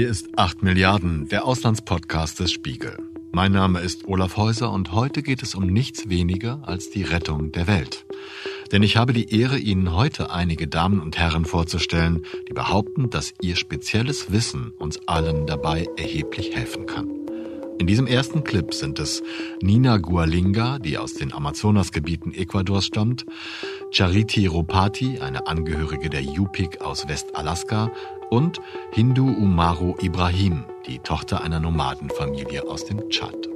Hier ist 8 Milliarden, der Auslandspodcast des Spiegel. Mein Name ist Olaf Häuser und heute geht es um nichts weniger als die Rettung der Welt. Denn ich habe die Ehre, Ihnen heute einige Damen und Herren vorzustellen, die behaupten, dass ihr spezielles Wissen uns allen dabei erheblich helfen kann. In diesem ersten Clip sind es Nina Gualinga, die aus den Amazonasgebieten Ecuadors stammt, Chariti Ropati, eine Angehörige der Yupik aus Westalaska, und Hindu Umaru Ibrahim, die Tochter einer Nomadenfamilie aus dem Tschad.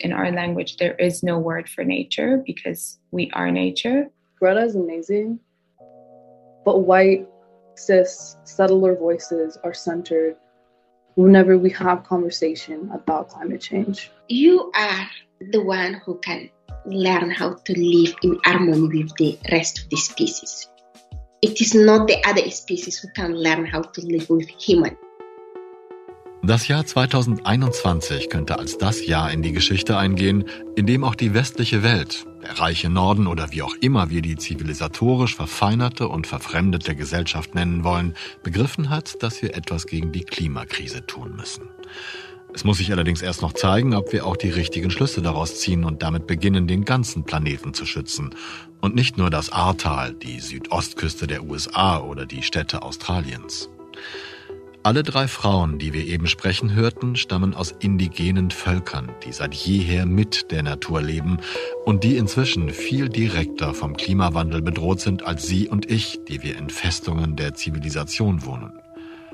In our language, there is no word for nature because we are nature. Greta is amazing, but white, cis, settler voices are centered whenever we have conversation about climate change. You are the one who can learn how to live in harmony with the rest of the species. It is not the other species who can learn how to live with human. Das Jahr 2021 könnte als das Jahr in die Geschichte eingehen, in dem auch die westliche Welt, der reiche Norden oder wie auch immer wir die zivilisatorisch verfeinerte und verfremdete Gesellschaft nennen wollen, begriffen hat, dass wir etwas gegen die Klimakrise tun müssen. Es muss sich allerdings erst noch zeigen, ob wir auch die richtigen Schlüsse daraus ziehen und damit beginnen, den ganzen Planeten zu schützen. Und nicht nur das Ahrtal, die Südostküste der USA oder die Städte Australiens. Alle drei Frauen, die wir eben sprechen hörten, stammen aus indigenen Völkern, die seit jeher mit der Natur leben und die inzwischen viel direkter vom Klimawandel bedroht sind als Sie und ich, die wir in Festungen der Zivilisation wohnen.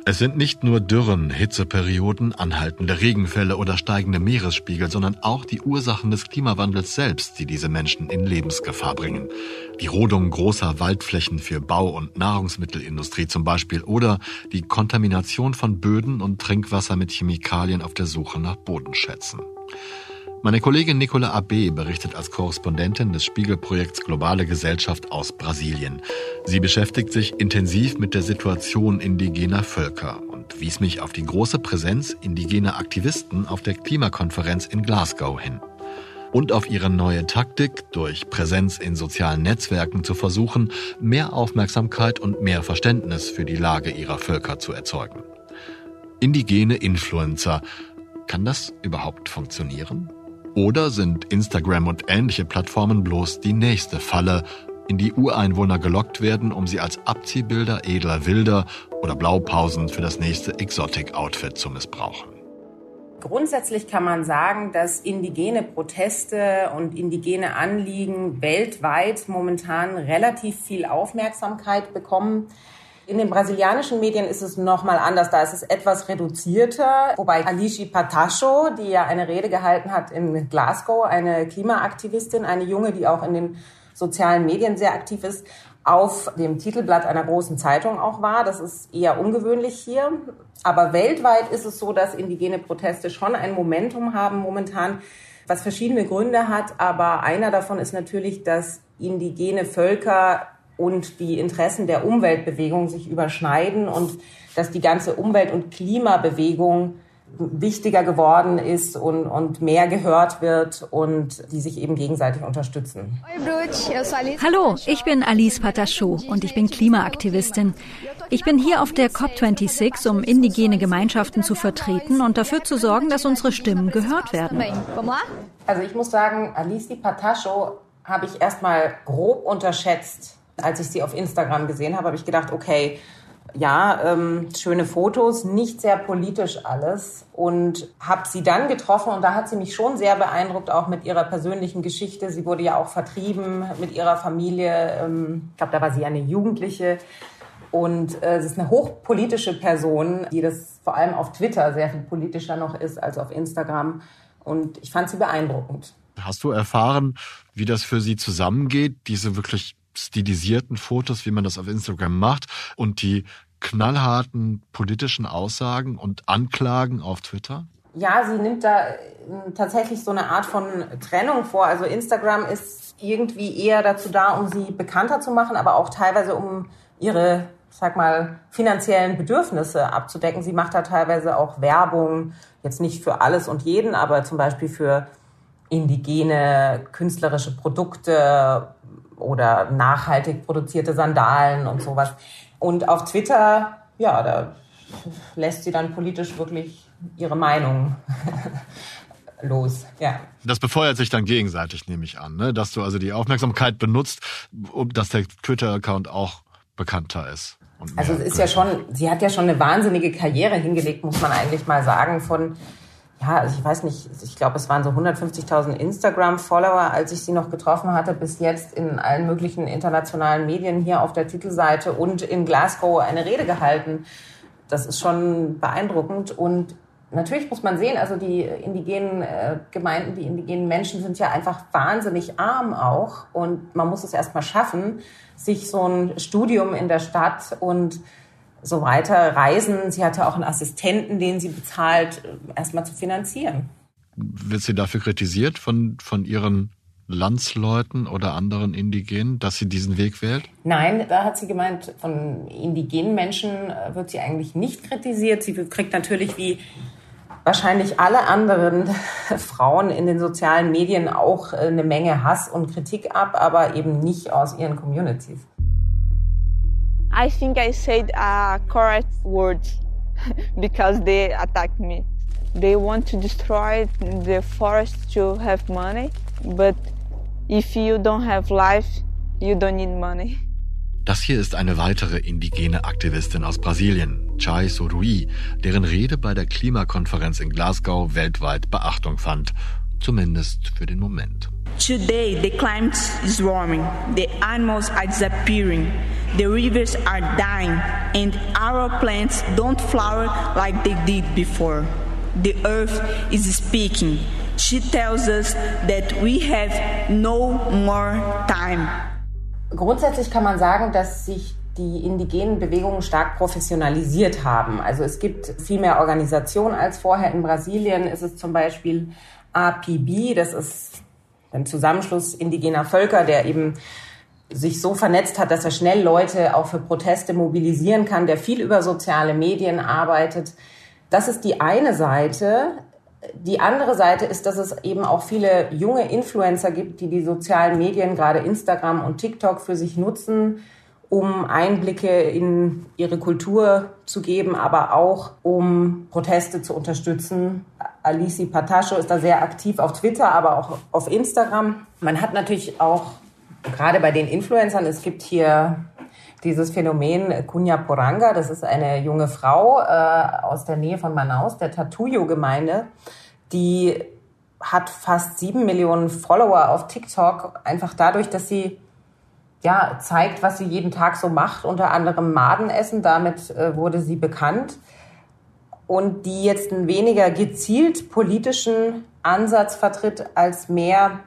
Es sind nicht nur Dürren, Hitzeperioden, anhaltende Regenfälle oder steigende Meeresspiegel, sondern auch die Ursachen des Klimawandels selbst, die diese Menschen in Lebensgefahr bringen. Die Rodung großer Waldflächen für Bau- und Nahrungsmittelindustrie zum Beispiel oder die Kontamination von Böden und Trinkwasser mit Chemikalien auf der Suche nach Bodenschätzen. Meine Kollegin Nicola Abe berichtet als Korrespondentin des Spiegelprojekts Globale Gesellschaft aus Brasilien. Sie beschäftigt sich intensiv mit der Situation indigener Völker und wies mich auf die große Präsenz indigener Aktivisten auf der Klimakonferenz in Glasgow hin. Und auf ihre neue Taktik, durch Präsenz in sozialen Netzwerken zu versuchen, mehr Aufmerksamkeit und mehr Verständnis für die Lage ihrer Völker zu erzeugen. Indigene Influencer. Kann das überhaupt funktionieren? Oder sind Instagram und ähnliche Plattformen bloß die nächste Falle, in die Ureinwohner gelockt werden, um sie als Abziehbilder edler Wilder oder Blaupausen für das nächste Exotic-Outfit zu missbrauchen? Grundsätzlich kann man sagen, dass indigene Proteste und indigene Anliegen weltweit momentan relativ viel Aufmerksamkeit bekommen. In den brasilianischen Medien ist es nochmal anders. Da ist es etwas reduzierter. Wobei Alice Patacho, die ja eine Rede gehalten hat in Glasgow, eine Klimaaktivistin, eine Junge, die auch in den sozialen Medien sehr aktiv ist, auf dem Titelblatt einer großen Zeitung auch war. Das ist eher ungewöhnlich hier. Aber weltweit ist es so, dass indigene Proteste schon ein Momentum haben momentan, was verschiedene Gründe hat. Aber einer davon ist natürlich, dass indigene Völker und die Interessen der Umweltbewegung sich überschneiden und dass die ganze Umwelt- und Klimabewegung wichtiger geworden ist und, und mehr gehört wird und die sich eben gegenseitig unterstützen. Hallo, ich bin Alice Patachot und ich bin Klimaaktivistin. Ich bin hier auf der COP26, um indigene Gemeinschaften zu vertreten und dafür zu sorgen, dass unsere Stimmen gehört werden. Also ich muss sagen, Alice Patachot habe ich erstmal grob unterschätzt als ich sie auf Instagram gesehen habe, habe ich gedacht, okay, ja, ähm, schöne Fotos, nicht sehr politisch alles. Und habe sie dann getroffen und da hat sie mich schon sehr beeindruckt, auch mit ihrer persönlichen Geschichte. Sie wurde ja auch vertrieben mit ihrer Familie. Ähm, ich glaube, da war sie eine Jugendliche. Und äh, es ist eine hochpolitische Person, die das vor allem auf Twitter sehr viel politischer noch ist als auf Instagram. Und ich fand sie beeindruckend. Hast du erfahren, wie das für sie zusammengeht, diese wirklich stilisierten Fotos, wie man das auf Instagram macht, und die knallharten politischen Aussagen und Anklagen auf Twitter? Ja, sie nimmt da äh, tatsächlich so eine Art von Trennung vor. Also Instagram ist irgendwie eher dazu da, um sie bekannter zu machen, aber auch teilweise um ihre, sag mal, finanziellen Bedürfnisse abzudecken. Sie macht da teilweise auch Werbung, jetzt nicht für alles und jeden, aber zum Beispiel für indigene künstlerische Produkte oder nachhaltig produzierte Sandalen und sowas. Und auf Twitter, ja, da lässt sie dann politisch wirklich ihre Meinung los. Ja. Das befeuert sich dann gegenseitig, nehme ich an, ne? dass du also die Aufmerksamkeit benutzt, um dass der Twitter-Account auch bekannter ist. Also es ist ja schon, sie hat ja schon eine wahnsinnige Karriere hingelegt, muss man eigentlich mal sagen, von ja, also ich weiß nicht, ich glaube, es waren so 150.000 Instagram-Follower, als ich sie noch getroffen hatte, bis jetzt in allen möglichen internationalen Medien hier auf der Titelseite und in Glasgow eine Rede gehalten. Das ist schon beeindruckend und natürlich muss man sehen, also die indigenen äh, Gemeinden, die indigenen Menschen sind ja einfach wahnsinnig arm auch und man muss es erstmal schaffen, sich so ein Studium in der Stadt und so weiter reisen. Sie hatte auch einen Assistenten, den sie bezahlt, äh, erstmal zu finanzieren. Wird sie dafür kritisiert von, von ihren Landsleuten oder anderen Indigenen, dass sie diesen Weg wählt? Nein, da hat sie gemeint, von indigenen Menschen äh, wird sie eigentlich nicht kritisiert. Sie kriegt natürlich wie wahrscheinlich alle anderen Frauen in den sozialen Medien auch äh, eine Menge Hass und Kritik ab, aber eben nicht aus ihren Communities. I think I said uh, correct words because they attacked me. They want to destroy the forest to have money, but if you don't have life, you don't need money. Das hier ist eine weitere indigene Aktivistin aus Brasilien, Chai Sorui, deren Rede bei der Klimakonferenz in Glasgow weltweit Beachtung fand, zumindest für den Moment. Today the climate is warming, the animals are disappearing, the rivers are dying and our plants don't flower like they did before. The earth is speaking. She tells us that we have no more time. Grundsätzlich kann man sagen, dass sich die indigenen Bewegungen stark professionalisiert haben. Also es gibt viel mehr Organisationen als vorher. In Brasilien ist es zum Beispiel APB, das ist ein Zusammenschluss indigener Völker, der eben sich so vernetzt hat, dass er schnell Leute auch für Proteste mobilisieren kann, der viel über soziale Medien arbeitet. Das ist die eine Seite. Die andere Seite ist, dass es eben auch viele junge Influencer gibt, die die sozialen Medien, gerade Instagram und TikTok, für sich nutzen, um Einblicke in ihre Kultur zu geben, aber auch um Proteste zu unterstützen. Alici Patascho ist da sehr aktiv auf Twitter, aber auch auf Instagram. Man hat natürlich auch gerade bei den Influencern, es gibt hier dieses Phänomen Cunha Poranga, das ist eine junge Frau äh, aus der Nähe von Manaus, der Tatuyo-Gemeinde, die hat fast sieben Millionen Follower auf TikTok, einfach dadurch, dass sie ja, zeigt, was sie jeden Tag so macht, unter anderem Maden essen. Damit äh, wurde sie bekannt. Und die jetzt einen weniger gezielt politischen Ansatz vertritt, als mehr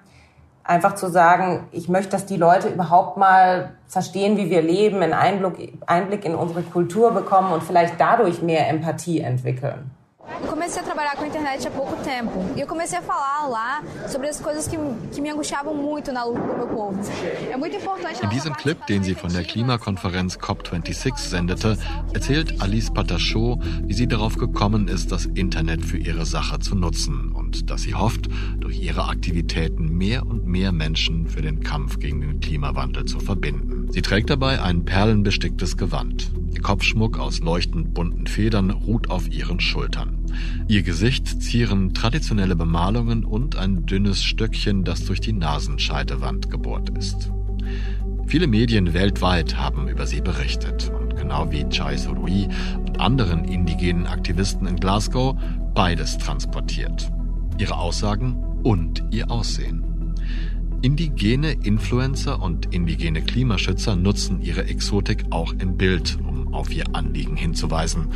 einfach zu sagen, ich möchte, dass die Leute überhaupt mal verstehen, wie wir leben, einen Einblick, Einblick in unsere Kultur bekommen und vielleicht dadurch mehr Empathie entwickeln. Eu comecei a trabalhar com a internet há pouco tempo e eu comecei a falar lá sobre as coisas que, que me angustiavam muito na luta do meu povo. É muito importante. In diesem Clip, den sie von der Klimakonferenz COP26 sendete, erzählt Alice Patachot, wie sie darauf gekommen ist, das Internet für ihre Sache zu nutzen und dass sie hofft, durch ihre Aktivitäten mehr und mehr Menschen für den Kampf gegen den Klimawandel zu verbinden. Sie trägt dabei ein perlenbesticktes Gewand. Ihr Kopfschmuck aus leuchtend bunten Federn ruht auf ihren Schultern. Ihr Gesicht zieren traditionelle Bemalungen und ein dünnes Stöckchen, das durch die Nasenscheidewand gebohrt ist. Viele Medien weltweit haben über sie berichtet und genau wie Chai Sorui und anderen indigenen Aktivisten in Glasgow beides transportiert. Ihre Aussagen und ihr Aussehen. Indigene Influencer und indigene Klimaschützer nutzen ihre Exotik auch im Bild, auf ihr Anliegen hinzuweisen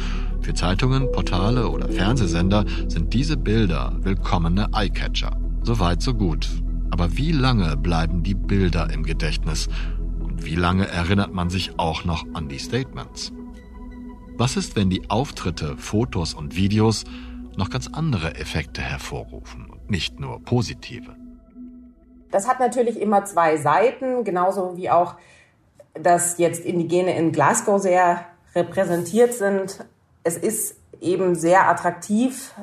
für Zeitungen, Portale oder Fernsehsender sind diese Bilder willkommene Eyecatcher. Soweit so gut. Aber wie lange bleiben die Bilder im Gedächtnis? Und wie lange erinnert man sich auch noch an die Statements? Was ist, wenn die Auftritte, Fotos und Videos noch ganz andere Effekte hervorrufen und nicht nur positive? Das hat natürlich immer zwei Seiten, genauso wie auch, dass jetzt Indigene in Glasgow sehr repräsentiert sind es ist eben sehr attraktiv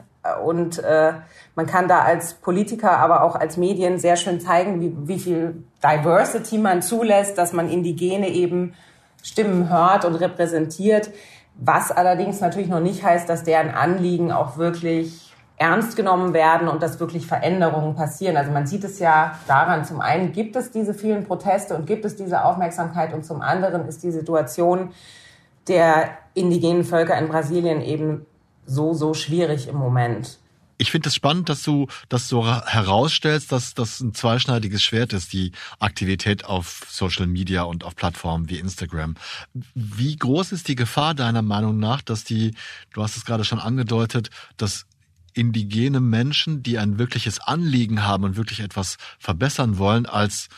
und äh, man kann da als Politiker, aber auch als Medien sehr schön zeigen, wie, wie viel Diversity man zulässt, dass man Indigene eben Stimmen hört und repräsentiert. Was allerdings natürlich noch nicht heißt, dass deren Anliegen auch wirklich ernst genommen werden und dass wirklich Veränderungen passieren. Also man sieht es ja daran, zum einen gibt es diese vielen Proteste und gibt es diese Aufmerksamkeit und zum anderen ist die Situation der indigenen Völker in Brasilien eben so, so schwierig im Moment. Ich finde es spannend, dass du das so herausstellst, dass das ein zweischneidiges Schwert ist, die Aktivität auf Social Media und auf Plattformen wie Instagram. Wie groß ist die Gefahr deiner Meinung nach, dass die, du hast es gerade schon angedeutet, dass indigene Menschen, die ein wirkliches Anliegen haben und wirklich etwas verbessern wollen, als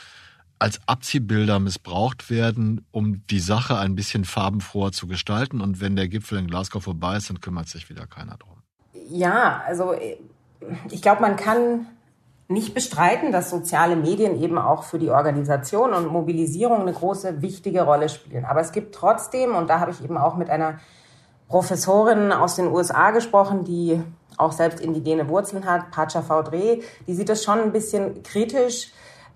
als Abziehbilder missbraucht werden, um die Sache ein bisschen farbenfroher zu gestalten. Und wenn der Gipfel in Glasgow vorbei ist, dann kümmert sich wieder keiner drum. Ja, also ich glaube, man kann nicht bestreiten, dass soziale Medien eben auch für die Organisation und Mobilisierung eine große, wichtige Rolle spielen. Aber es gibt trotzdem, und da habe ich eben auch mit einer Professorin aus den USA gesprochen, die auch selbst indigene Wurzeln hat, Pacha Faudre, die sieht das schon ein bisschen kritisch.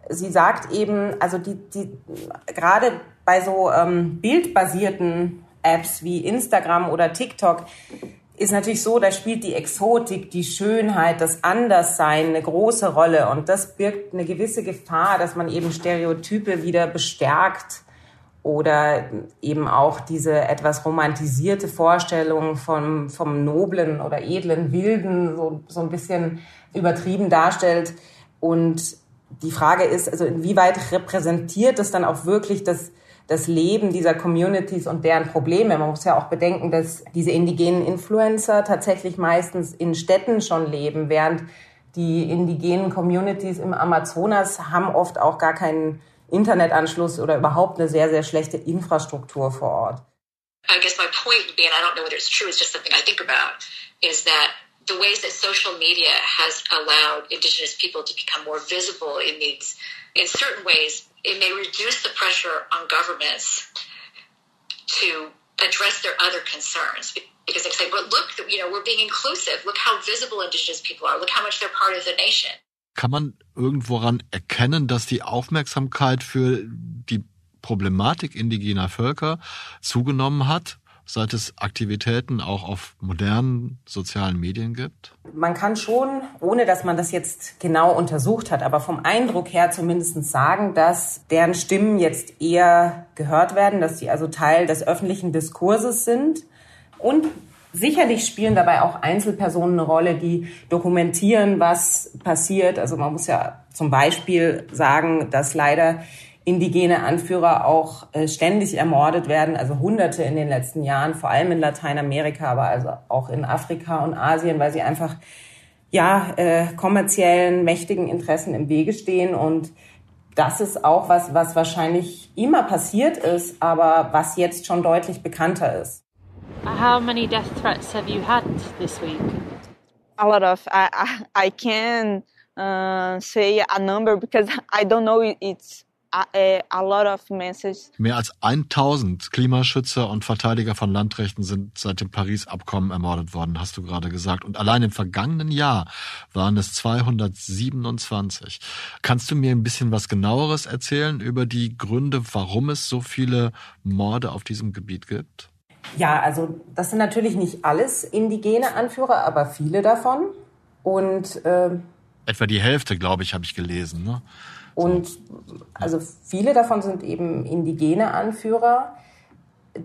Sie sagt eben, also die, die gerade bei so ähm, bildbasierten Apps wie Instagram oder TikTok ist natürlich so, da spielt die Exotik, die Schönheit, das Anderssein eine große Rolle. Und das birgt eine gewisse Gefahr, dass man eben Stereotype wieder bestärkt oder eben auch diese etwas romantisierte Vorstellung vom, vom noblen oder edlen Wilden so, so ein bisschen übertrieben darstellt. Und die Frage ist, also inwieweit repräsentiert das dann auch wirklich das, das Leben dieser Communities und deren Probleme. Man muss ja auch bedenken, dass diese indigenen Influencer tatsächlich meistens in Städten schon leben, während die indigenen Communities im Amazonas haben oft auch gar keinen Internetanschluss oder überhaupt eine sehr, sehr schlechte Infrastruktur vor Ort. I guess my point would be, and I don't know whether it's true, it's just something I think about, is that the ways that social media has allowed indigenous people to become more visible in these, in certain ways, it may reduce the pressure on governments to address their other concerns because they say, but look, you know, we're being inclusive. Look how visible indigenous people are. Look how much they're part of the nation. Kann man irgendworan erkennen, dass die Aufmerksamkeit für die Problematik indigener Völker zugenommen hat? seit es Aktivitäten auch auf modernen sozialen Medien gibt? Man kann schon, ohne dass man das jetzt genau untersucht hat, aber vom Eindruck her zumindest sagen, dass deren Stimmen jetzt eher gehört werden, dass sie also Teil des öffentlichen Diskurses sind. Und sicherlich spielen dabei auch Einzelpersonen eine Rolle, die dokumentieren, was passiert. Also man muss ja zum Beispiel sagen, dass leider indigene Anführer auch äh, ständig ermordet werden, also Hunderte in den letzten Jahren, vor allem in Lateinamerika, aber also auch in Afrika und Asien, weil sie einfach ja äh, kommerziellen mächtigen Interessen im Wege stehen und das ist auch was, was wahrscheinlich immer passiert ist, aber was jetzt schon deutlich bekannter ist. How many death threats have you had this week? A lot of. I I, I can uh, say a number because I don't know it's a lot of messages. Mehr als 1000 Klimaschützer und Verteidiger von Landrechten sind seit dem Paris-Abkommen ermordet worden, hast du gerade gesagt. Und allein im vergangenen Jahr waren es 227. Kannst du mir ein bisschen was genaueres erzählen über die Gründe, warum es so viele Morde auf diesem Gebiet gibt? Ja, also das sind natürlich nicht alles indigene Anführer, aber viele davon. Und äh, etwa die Hälfte, glaube ich, habe ich gelesen. Ne? Und also viele davon sind eben indigene Anführer.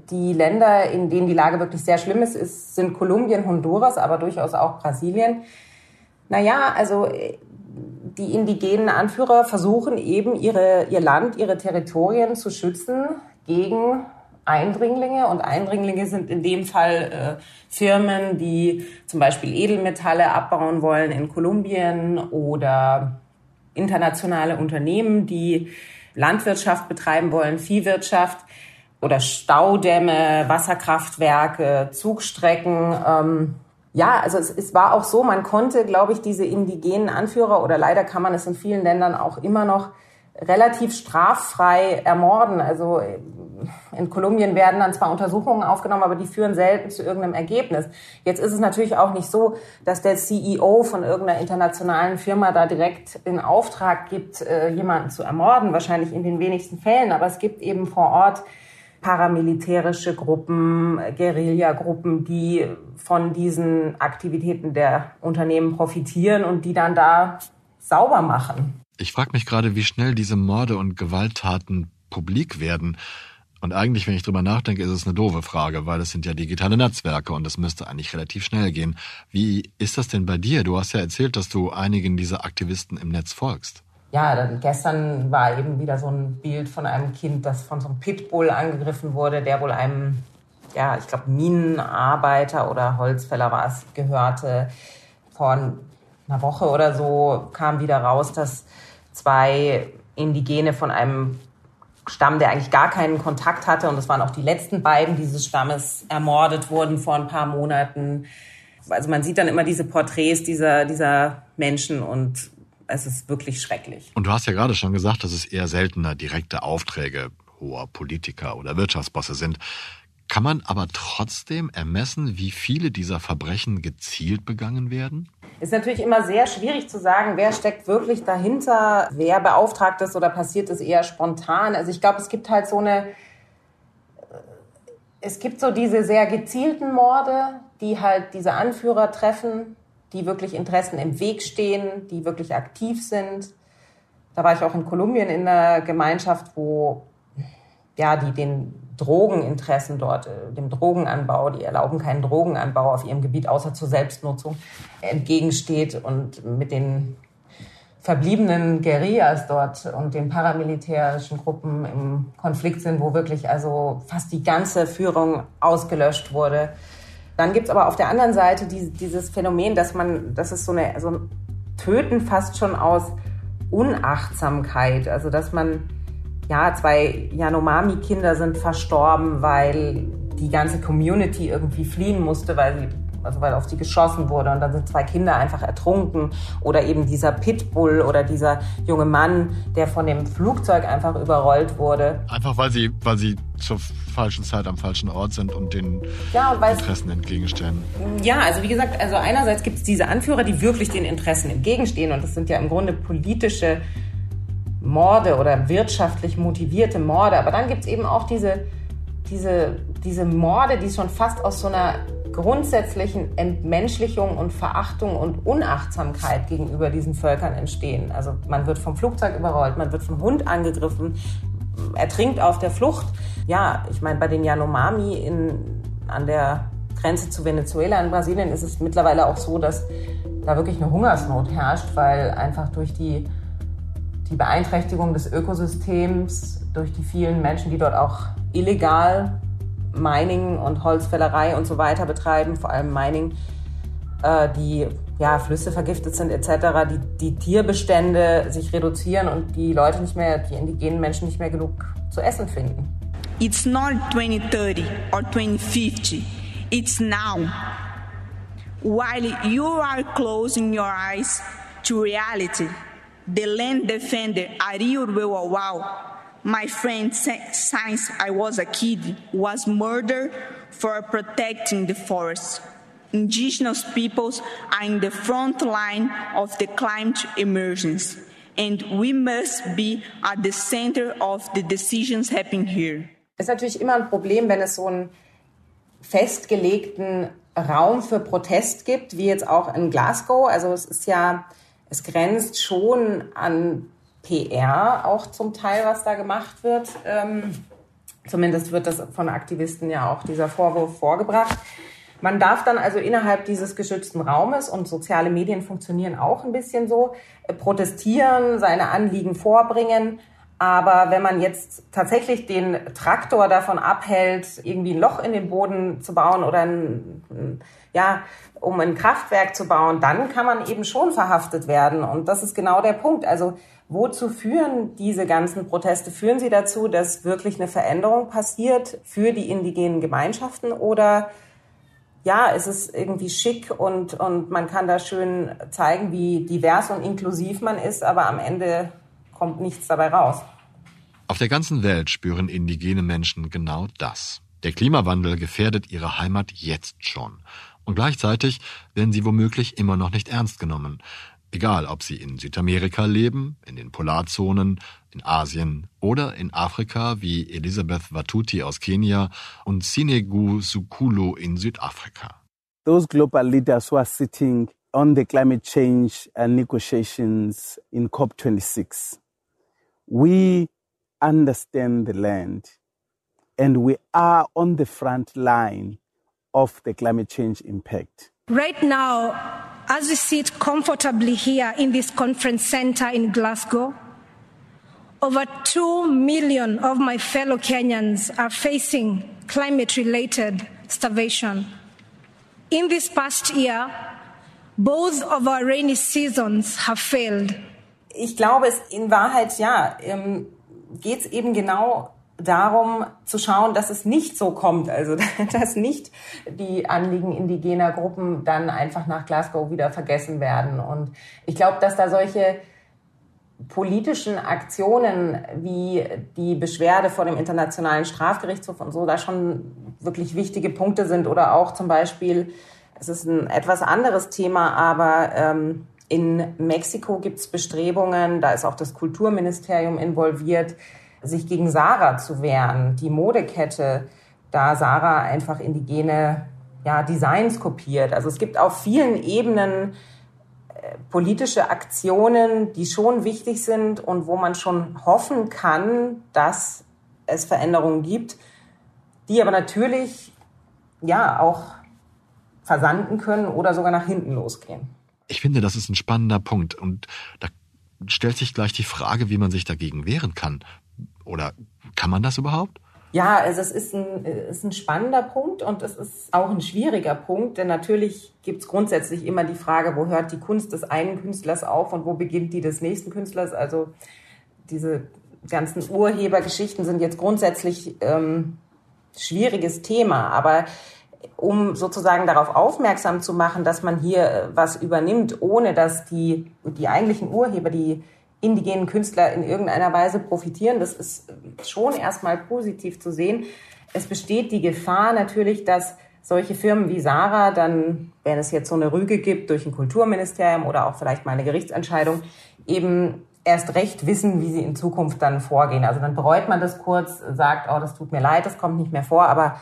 Die Länder, in denen die Lage wirklich sehr schlimm ist, ist sind Kolumbien, Honduras, aber durchaus auch Brasilien. Naja, also die indigenen Anführer versuchen eben ihre, ihr Land, ihre Territorien zu schützen gegen Eindringlinge. Und Eindringlinge sind in dem Fall äh, Firmen, die zum Beispiel Edelmetalle abbauen wollen in Kolumbien oder internationale Unternehmen, die Landwirtschaft betreiben wollen, Viehwirtschaft oder Staudämme, Wasserkraftwerke, Zugstrecken. Ähm, ja, also es, es war auch so, man konnte, glaube ich, diese indigenen Anführer oder leider kann man es in vielen Ländern auch immer noch relativ straffrei ermorden. Also in Kolumbien werden dann zwar Untersuchungen aufgenommen, aber die führen selten zu irgendeinem Ergebnis. Jetzt ist es natürlich auch nicht so, dass der CEO von irgendeiner internationalen Firma da direkt in Auftrag gibt, äh, jemanden zu ermorden. Wahrscheinlich in den wenigsten Fällen. Aber es gibt eben vor Ort paramilitärische Gruppen, Guerillagruppen, die von diesen Aktivitäten der Unternehmen profitieren und die dann da sauber machen. Ich frage mich gerade, wie schnell diese Morde und Gewalttaten publik werden. Und eigentlich, wenn ich drüber nachdenke, ist es eine doofe Frage, weil es sind ja digitale Netzwerke und es müsste eigentlich relativ schnell gehen. Wie ist das denn bei dir? Du hast ja erzählt, dass du einigen dieser Aktivisten im Netz folgst. Ja, dann gestern war eben wieder so ein Bild von einem Kind, das von so einem Pitbull angegriffen wurde, der wohl einem, ja, ich glaube, Minenarbeiter oder Holzfäller war es, gehörte. Vor einer Woche oder so kam wieder raus, dass zwei Indigene von einem Stamm, der eigentlich gar keinen Kontakt hatte. Und das waren auch die letzten beiden dieses Stammes, ermordet wurden vor ein paar Monaten. Also man sieht dann immer diese Porträts dieser, dieser Menschen und es ist wirklich schrecklich. Und du hast ja gerade schon gesagt, dass es eher seltener direkte Aufträge hoher Politiker oder Wirtschaftsbosse sind. Kann man aber trotzdem ermessen, wie viele dieser Verbrechen gezielt begangen werden? Ist natürlich immer sehr schwierig zu sagen, wer steckt wirklich dahinter, wer beauftragt ist oder passiert es eher spontan. Also ich glaube, es gibt halt so eine, es gibt so diese sehr gezielten Morde, die halt diese Anführer treffen, die wirklich Interessen im Weg stehen, die wirklich aktiv sind. Da war ich auch in Kolumbien in einer Gemeinschaft, wo ja, die den Drogeninteressen dort, äh, dem Drogenanbau, die erlauben keinen Drogenanbau auf ihrem Gebiet außer zur Selbstnutzung, entgegensteht und mit den verbliebenen Guerillas dort und den paramilitärischen Gruppen im Konflikt sind, wo wirklich also fast die ganze Führung ausgelöscht wurde. Dann gibt's aber auf der anderen Seite dieses Phänomen, dass man, das ist so, eine, so ein Töten fast schon aus Unachtsamkeit, also dass man ja, zwei Yanomami-Kinder sind verstorben, weil die ganze Community irgendwie fliehen musste, weil sie also weil auf sie geschossen wurde und dann sind zwei Kinder einfach ertrunken oder eben dieser Pitbull oder dieser junge Mann, der von dem Flugzeug einfach überrollt wurde. Einfach weil sie, weil sie zur falschen Zeit am falschen Ort sind und den ja, Interessen entgegenstehen. Ja, also wie gesagt, also einerseits gibt es diese Anführer, die wirklich den Interessen entgegenstehen und das sind ja im Grunde politische Morde oder wirtschaftlich motivierte Morde. Aber dann gibt es eben auch diese, diese, diese Morde, die schon fast aus so einer grundsätzlichen Entmenschlichung und Verachtung und Unachtsamkeit gegenüber diesen Völkern entstehen. Also man wird vom Flugzeug überrollt, man wird vom Hund angegriffen, ertrinkt auf der Flucht. Ja, ich meine, bei den Yanomami in, an der Grenze zu Venezuela in Brasilien ist es mittlerweile auch so, dass da wirklich eine Hungersnot herrscht, weil einfach durch die die Beeinträchtigung des Ökosystems durch die vielen Menschen, die dort auch illegal Mining und Holzfällerei und so weiter betreiben, vor allem Mining, äh, die ja, Flüsse vergiftet sind etc., die, die Tierbestände sich reduzieren und die Leute nicht mehr, die indigenen Menschen nicht mehr genug zu essen finden. It's not 2030 or 2050. It's now. While you are closing your eyes to reality, the land defender Wewawau, my friend since I was a kid, was murdered for protecting the forest. Indigenous peoples are in the front line of the climate emergency, and we must be at the center of the decisions happening here. Es ist natürlich immer ein Problem, wenn es so einen festgelegten Raum für Protest gibt, wie jetzt auch in Glasgow. Also es ist ja es grenzt schon an PR auch zum Teil, was da gemacht wird. Ähm, zumindest wird das von Aktivisten ja auch dieser Vorwurf vorgebracht. Man darf dann also innerhalb dieses geschützten Raumes und soziale Medien funktionieren auch ein bisschen so, äh, protestieren, seine Anliegen vorbringen. Aber wenn man jetzt tatsächlich den Traktor davon abhält, irgendwie ein Loch in den Boden zu bauen oder ein, ja, um ein Kraftwerk zu bauen, dann kann man eben schon verhaftet werden. Und das ist genau der Punkt. Also wozu führen diese ganzen Proteste? Führen sie dazu, dass wirklich eine Veränderung passiert für die indigenen Gemeinschaften oder ja, ist es irgendwie schick und, und man kann da schön zeigen, wie divers und inklusiv man ist, aber am Ende kommt nichts dabei raus. Auf der ganzen Welt spüren indigene Menschen genau das. Der Klimawandel gefährdet ihre Heimat jetzt schon und gleichzeitig werden sie womöglich immer noch nicht ernst genommen. Egal, ob sie in Südamerika leben, in den Polarzonen, in Asien oder in Afrika wie Elisabeth Watuti aus Kenia und Sinegu Sukulu in Südafrika. Those global leaders who are sitting on the climate change negotiations in COP26, we understand the land and we are on the front line of the climate change impact. Right now, as we sit comfortably here in this conference center in Glasgow, over 2 million of my fellow Kenyans are facing climate related starvation. In this past year, both of our rainy seasons have failed. Ich glaube, es in Wahrheit ja, ähm, geht es eben genau darum zu schauen, dass es nicht so kommt, also dass nicht die Anliegen indigener Gruppen dann einfach nach Glasgow wieder vergessen werden. Und ich glaube, dass da solche politischen Aktionen wie die Beschwerde vor dem Internationalen Strafgerichtshof und so da schon wirklich wichtige Punkte sind oder auch zum Beispiel, es ist ein etwas anderes Thema, aber ähm, in Mexiko gibt es Bestrebungen, da ist auch das Kulturministerium involviert, sich gegen Sarah zu wehren, die Modekette, da Sarah einfach indigene ja, Designs kopiert. Also es gibt auf vielen Ebenen äh, politische Aktionen, die schon wichtig sind und wo man schon hoffen kann, dass es Veränderungen gibt, die aber natürlich ja auch versanden können oder sogar nach hinten losgehen. Ich finde, das ist ein spannender Punkt und da stellt sich gleich die Frage, wie man sich dagegen wehren kann. Oder kann man das überhaupt? Ja, also es ist ein, ist ein spannender Punkt und es ist auch ein schwieriger Punkt, denn natürlich gibt es grundsätzlich immer die Frage, wo hört die Kunst des einen Künstlers auf und wo beginnt die des nächsten Künstlers. Also diese ganzen Urhebergeschichten sind jetzt grundsätzlich ähm, schwieriges Thema, aber um sozusagen darauf aufmerksam zu machen, dass man hier was übernimmt, ohne dass die, die eigentlichen Urheber, die indigenen Künstler in irgendeiner Weise profitieren. Das ist schon erstmal positiv zu sehen. Es besteht die Gefahr natürlich, dass solche Firmen wie Sarah dann, wenn es jetzt so eine Rüge gibt durch ein Kulturministerium oder auch vielleicht mal eine Gerichtsentscheidung, eben erst recht wissen, wie sie in Zukunft dann vorgehen. Also dann bereut man das kurz, sagt, oh, das tut mir leid, das kommt nicht mehr vor, aber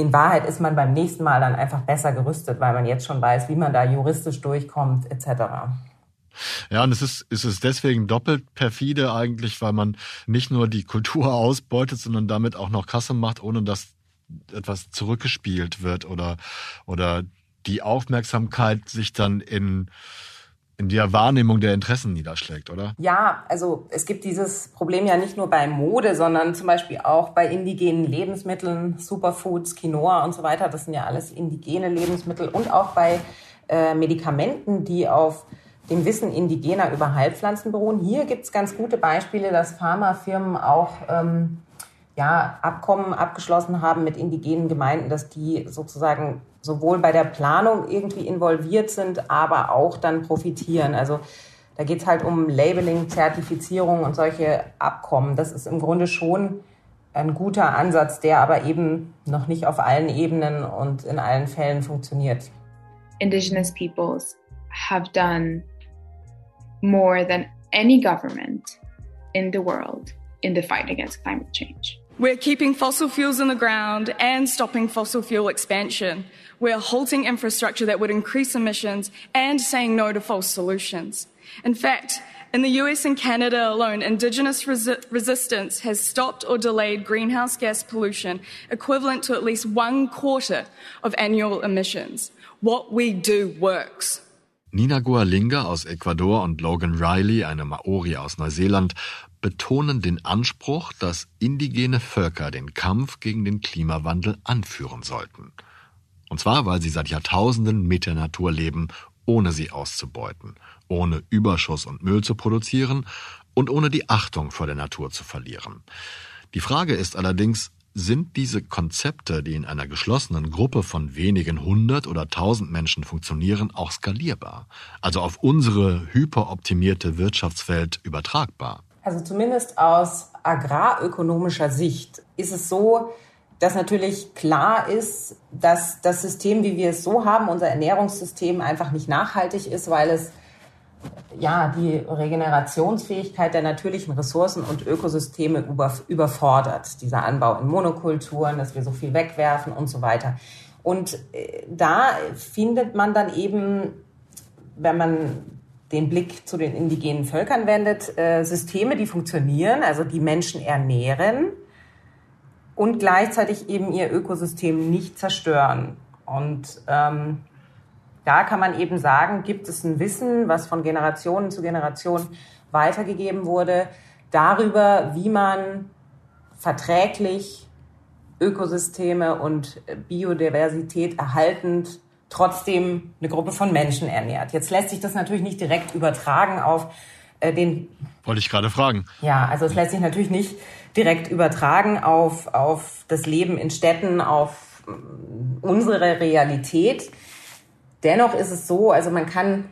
in Wahrheit ist man beim nächsten Mal dann einfach besser gerüstet, weil man jetzt schon weiß, wie man da juristisch durchkommt, etc. Ja, und es ist, es deswegen doppelt perfide eigentlich, weil man nicht nur die Kultur ausbeutet, sondern damit auch noch Kasse macht, ohne dass etwas zurückgespielt wird oder, oder die Aufmerksamkeit sich dann in, in der Wahrnehmung der Interessen niederschlägt, oder? Ja, also es gibt dieses Problem ja nicht nur bei Mode, sondern zum Beispiel auch bei indigenen Lebensmitteln, Superfoods, Quinoa und so weiter. Das sind ja alles indigene Lebensmittel und auch bei äh, Medikamenten, die auf dem Wissen indigener über Heilpflanzen beruhen. Hier gibt es ganz gute Beispiele, dass Pharmafirmen auch ähm, ja, Abkommen abgeschlossen haben mit indigenen Gemeinden, dass die sozusagen sowohl bei der Planung irgendwie involviert sind, aber auch dann profitieren. Also da geht es halt um Labeling, Zertifizierung und solche Abkommen. Das ist im Grunde schon ein guter Ansatz, der aber eben noch nicht auf allen Ebenen und in allen Fällen funktioniert. Indigenous peoples have done more than any government in the world in the fight against climate change. We're keeping fossil fuels in the ground and stopping fossil fuel expansion. We're halting infrastructure that would increase emissions and saying no to false solutions. In fact, in the US and Canada alone, Indigenous resi- resistance has stopped or delayed greenhouse gas pollution equivalent to at least one quarter of annual emissions. What we do works. Nina Gualinga aus Ecuador und Logan Riley, eine Maori aus Neuseeland, betonen den Anspruch, dass indigene Völker den Kampf gegen den Klimawandel anführen sollten. Und zwar, weil sie seit Jahrtausenden mit der Natur leben, ohne sie auszubeuten, ohne Überschuss und Müll zu produzieren und ohne die Achtung vor der Natur zu verlieren. Die Frage ist allerdings, sind diese Konzepte, die in einer geschlossenen Gruppe von wenigen hundert oder tausend Menschen funktionieren, auch skalierbar, also auf unsere hyperoptimierte Wirtschaftswelt übertragbar? Also zumindest aus agrarökonomischer Sicht ist es so, dass natürlich klar ist, dass das System, wie wir es so haben, unser Ernährungssystem einfach nicht nachhaltig ist, weil es ja, die Regenerationsfähigkeit der natürlichen Ressourcen und Ökosysteme über, überfordert. Dieser Anbau in Monokulturen, dass wir so viel wegwerfen und so weiter. Und äh, da findet man dann eben, wenn man den Blick zu den indigenen Völkern wendet, äh, Systeme, die funktionieren, also die Menschen ernähren und gleichzeitig eben ihr Ökosystem nicht zerstören. Und ähm, da kann man eben sagen, gibt es ein Wissen, was von Generation zu Generation weitergegeben wurde, darüber, wie man verträglich Ökosysteme und Biodiversität erhaltend trotzdem eine Gruppe von Menschen ernährt. Jetzt lässt sich das natürlich nicht direkt übertragen auf äh, den. Wollte ich gerade fragen. Ja, also es lässt sich natürlich nicht direkt übertragen auf, auf das Leben in Städten, auf unsere Realität. Dennoch ist es so, also man kann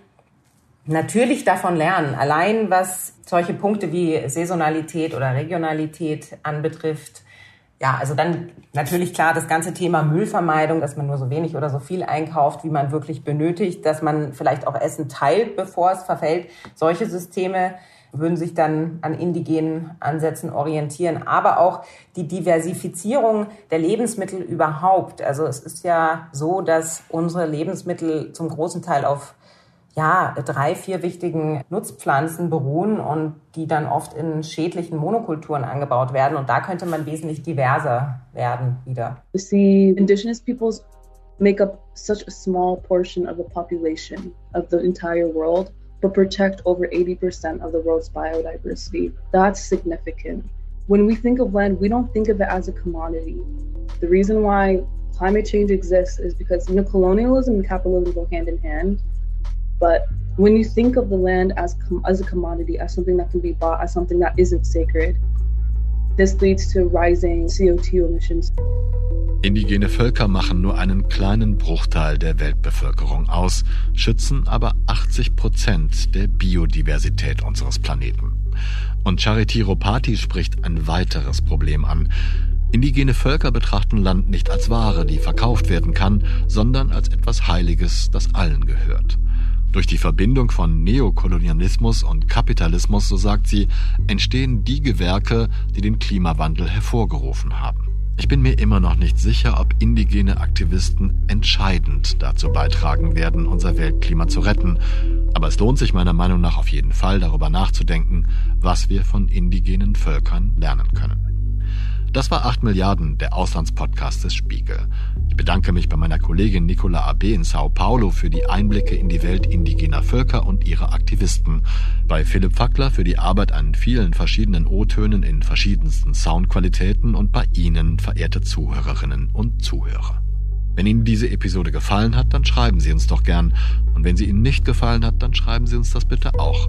natürlich davon lernen, allein was solche Punkte wie Saisonalität oder Regionalität anbetrifft. Ja, also dann natürlich klar das ganze Thema Müllvermeidung, dass man nur so wenig oder so viel einkauft, wie man wirklich benötigt, dass man vielleicht auch Essen teilt, bevor es verfällt. Solche Systeme würden sich dann an indigenen Ansätzen orientieren, aber auch die Diversifizierung der Lebensmittel überhaupt. Also es ist ja so, dass unsere Lebensmittel zum großen Teil auf ja, drei, vier wichtigen Nutzpflanzen beruhen und die dann oft in schädlichen Monokulturen angebaut werden. Und da könnte man wesentlich diverser werden wieder. We see indigenous peoples make up such a small portion of the population of the entire world. but protect over 80% of the world's biodiversity. That's significant. When we think of land, we don't think of it as a commodity. The reason why climate change exists is because you know colonialism and capitalism go hand in hand. But when you think of the land as as a commodity, as something that can be bought, as something that isn't sacred, this leads to rising CO2 emissions. Indigene Völker machen nur einen kleinen Bruchteil der Weltbevölkerung aus, schützen aber 80 Prozent der Biodiversität unseres Planeten. Und Charity Ropati spricht ein weiteres Problem an. Indigene Völker betrachten Land nicht als Ware, die verkauft werden kann, sondern als etwas Heiliges, das allen gehört. Durch die Verbindung von Neokolonialismus und Kapitalismus, so sagt sie, entstehen die Gewerke, die den Klimawandel hervorgerufen haben. Ich bin mir immer noch nicht sicher, ob indigene Aktivisten entscheidend dazu beitragen werden, unser Weltklima zu retten. Aber es lohnt sich meiner Meinung nach auf jeden Fall darüber nachzudenken, was wir von indigenen Völkern lernen können. Das war 8 Milliarden, der Auslandspodcast des Spiegel. Ich bedanke mich bei meiner Kollegin Nicola Abe in Sao Paulo für die Einblicke in die Welt indigener Völker und ihre Aktivisten, bei Philipp Fackler für die Arbeit an vielen verschiedenen O-Tönen in verschiedensten Soundqualitäten und bei Ihnen, verehrte Zuhörerinnen und Zuhörer. Wenn Ihnen diese Episode gefallen hat, dann schreiben Sie uns doch gern. Und wenn sie Ihnen nicht gefallen hat, dann schreiben Sie uns das bitte auch.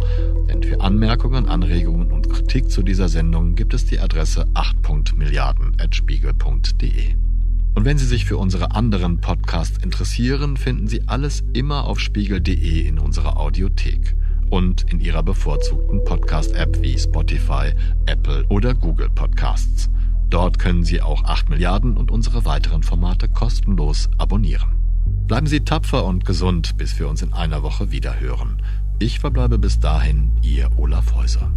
Denn für Anmerkungen, Anregungen und Kritik zu dieser Sendung gibt es die Adresse 8.milliarden.spiegel.de. Und wenn Sie sich für unsere anderen Podcasts interessieren, finden Sie alles immer auf spiegel.de in unserer Audiothek und in Ihrer bevorzugten Podcast-App wie Spotify, Apple oder Google Podcasts. Dort können Sie auch 8 Milliarden und unsere weiteren Formate kostenlos abonnieren. Bleiben Sie tapfer und gesund, bis wir uns in einer Woche wieder hören. Ich verbleibe bis dahin, Ihr Olaf Häuser.